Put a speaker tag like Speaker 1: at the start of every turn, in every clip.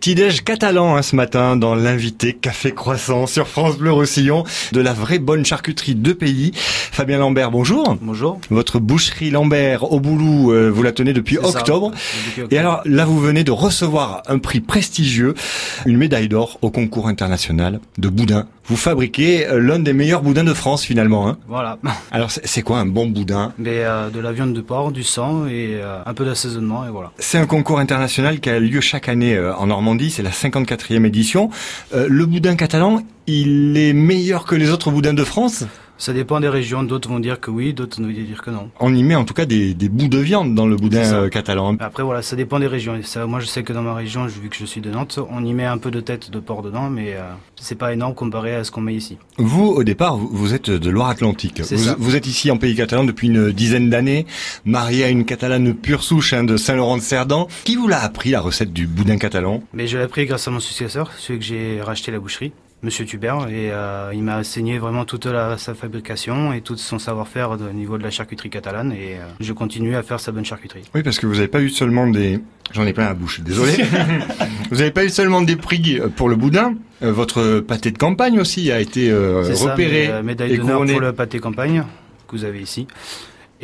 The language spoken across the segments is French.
Speaker 1: Petit-déj catalan hein, ce matin dans l'invité Café Croissant sur France Bleu Roussillon de la vraie bonne charcuterie de pays. Fabien Lambert, bonjour.
Speaker 2: Bonjour.
Speaker 1: Votre boucherie Lambert au Boulou, euh, vous la tenez depuis octobre. Et alors là, vous venez de recevoir un prix prestigieux, une médaille d'or au concours international de boudin. Vous fabriquez euh, l'un des meilleurs boudins de France finalement. Hein.
Speaker 2: Voilà.
Speaker 1: Alors c'est quoi un bon boudin?
Speaker 2: Mais euh, de la viande de porc, du sang et euh, un peu d'assaisonnement et voilà.
Speaker 1: C'est un concours international qui a lieu chaque année euh, en Normandie, c'est la 54e édition. Euh, le boudin catalan, il est meilleur que les autres boudins de France?
Speaker 2: Ça dépend des régions. D'autres vont dire que oui, d'autres vont dire que non.
Speaker 1: On y met en tout cas des, des bouts de viande dans le boudin euh, catalan.
Speaker 2: Après voilà, ça dépend des régions. Ça, moi je sais que dans ma région, vu que je suis de Nantes, on y met un peu de tête de porc dedans, mais euh, c'est pas énorme comparé à ce qu'on met ici.
Speaker 1: Vous, au départ, vous, êtes de Loire-Atlantique.
Speaker 2: C'est
Speaker 1: Vous,
Speaker 2: ça.
Speaker 1: vous êtes ici en pays catalan depuis une dizaine d'années, marié à une catalane pure souche hein, de Saint-Laurent-de-Cerdan. Qui vous l'a appris, la recette du boudin catalan?
Speaker 2: Mais je l'ai appris grâce à mon successeur, celui que j'ai racheté la boucherie. Monsieur Tubert, et euh, il m'a enseigné vraiment toute la, sa fabrication et tout son savoir-faire au niveau de la charcuterie catalane et euh, je continue à faire sa bonne charcuterie.
Speaker 1: Oui, parce que vous n'avez pas eu seulement des... J'en ai plein la bouche, désolé. vous n'avez pas eu seulement des prix euh, pour le boudin. Votre pâté de campagne aussi a été euh,
Speaker 2: C'est ça,
Speaker 1: repéré
Speaker 2: mais, euh, médaille d'honneur pour le pâté campagne que vous avez ici.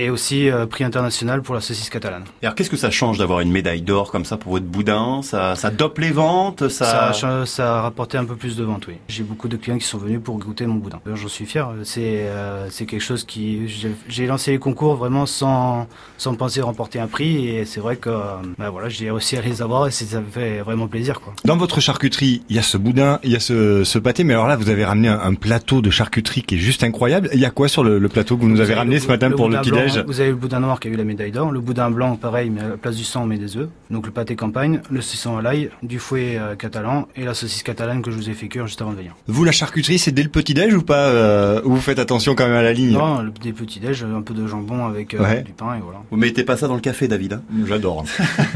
Speaker 2: Et aussi euh, prix international pour la saucisse catalane.
Speaker 3: Et alors, qu'est-ce que ça change d'avoir une médaille d'or comme ça pour votre boudin? Ça, ça dope les ventes
Speaker 2: Ça,
Speaker 3: ça...
Speaker 2: a, cha- ça a rapporté un peu plus de ventes, oui. J'ai beaucoup de clients qui sont venus pour goûter mon boudin. J'en suis fier. C'est euh, c'est quelque chose qui... j'ai- lancé les concours vraiment sans, sans penser remporter un prix. Et c'est vrai que euh, bah voilà, j'ai réussi à les avoir et ça me fait vraiment plaisir. Quoi.
Speaker 1: Dans votre charcuterie, il y a ce boudin, il y a ce, ce pâté, mais alors là, vous avez ramené un, un plateau de charcuterie qui est juste incroyable. Il y a quoi sur le, le plateau que vous nous avez ramené
Speaker 2: le
Speaker 1: ce matin pour le petit-déj?
Speaker 2: Vous avez le boudin noir qui a eu la médaille d'or, le boudin blanc pareil, mais à la place du sang on met des œufs. Donc le pâté campagne, le saucisson à l'ail, du fouet euh, catalan et la saucisse catalane que je vous ai fait cuire juste avant de venir.
Speaker 1: Vous, la charcuterie, c'est dès le petit-déj ou pas euh, ou Vous faites attention quand même à la ligne?
Speaker 2: Non, le, des petits déj, un peu de jambon avec euh,
Speaker 1: Ouais.
Speaker 2: du pain et voilà.
Speaker 3: Vous mettez pas ça dans le café, David hein?
Speaker 1: J'adore.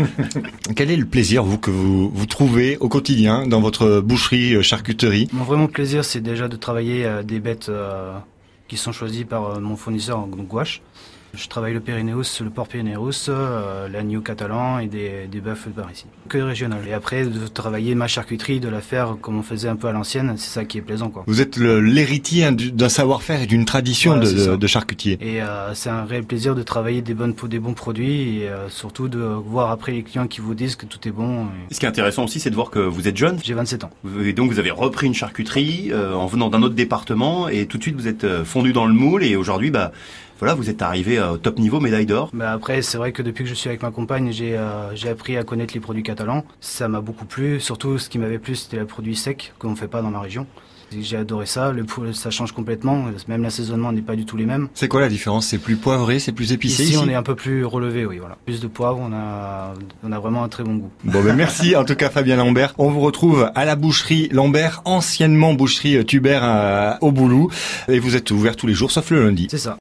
Speaker 1: Quel est le plaisir, vous, que vous, vous trouvez au quotidien dans votre boucherie, euh, charcuterie?
Speaker 2: Mon vraiment plaisir, c'est déjà de travailler euh, des bêtes euh, qui sont choisies par mon fournisseur, donc gouache. Je travaille le Pyrénéus, le porc Pyrénéus, euh, l'agneau catalan et des, des bœufs par ici. Que régional. Et après, de travailler ma charcuterie, de la faire comme on faisait un peu à l'ancienne, c'est ça qui est plaisant, quoi.
Speaker 1: Vous êtes l'héritier du- d'un savoir-faire et d'une tradition
Speaker 2: Voilà,
Speaker 1: de, de- charcutier.
Speaker 2: Et euh, c'est un réel plaisir de travailler des, bonnes, des bons produits et euh, surtout de voir après les clients qui vous disent que tout est bon. et-
Speaker 3: Ce qui est intéressant aussi, c'est de voir que vous êtes jeune.
Speaker 2: J'ai 27 ans.
Speaker 3: Et donc, vous avez repris une charcuterie euh, en venant d'un autre département et tout de suite, vous êtes fondu dans le moule et aujourd'hui, bah, voilà, vous êtes arrivé euh, au top niveau, médaille d'or.
Speaker 2: Mais après, c'est vrai que depuis que je suis avec ma compagne, j'ai euh, j'ai appris à connaître les produits catalans. Ça m'a beaucoup plu. Surtout, ce qui m'avait plu, c'était les produits secs qu'on ne fait pas dans ma région. J'ai adoré ça. Le, ça change complètement. Même l'assaisonnement n'est pas du tout les mêmes.
Speaker 1: C'est quoi la différence? C'est plus poivré, c'est plus épicé
Speaker 2: Ici,
Speaker 1: ici,
Speaker 2: on est un peu plus relevé, oui, voilà. Plus de poivre, on a, on a vraiment un très bon goût.
Speaker 1: Bon ben merci en tout cas Fabien Lambert. On vous retrouve à la boucherie Lambert, anciennement boucherie euh, Tubert à- au Boulou. Et vous êtes ouvert tous les jours sauf le lundi.
Speaker 2: C'est ça.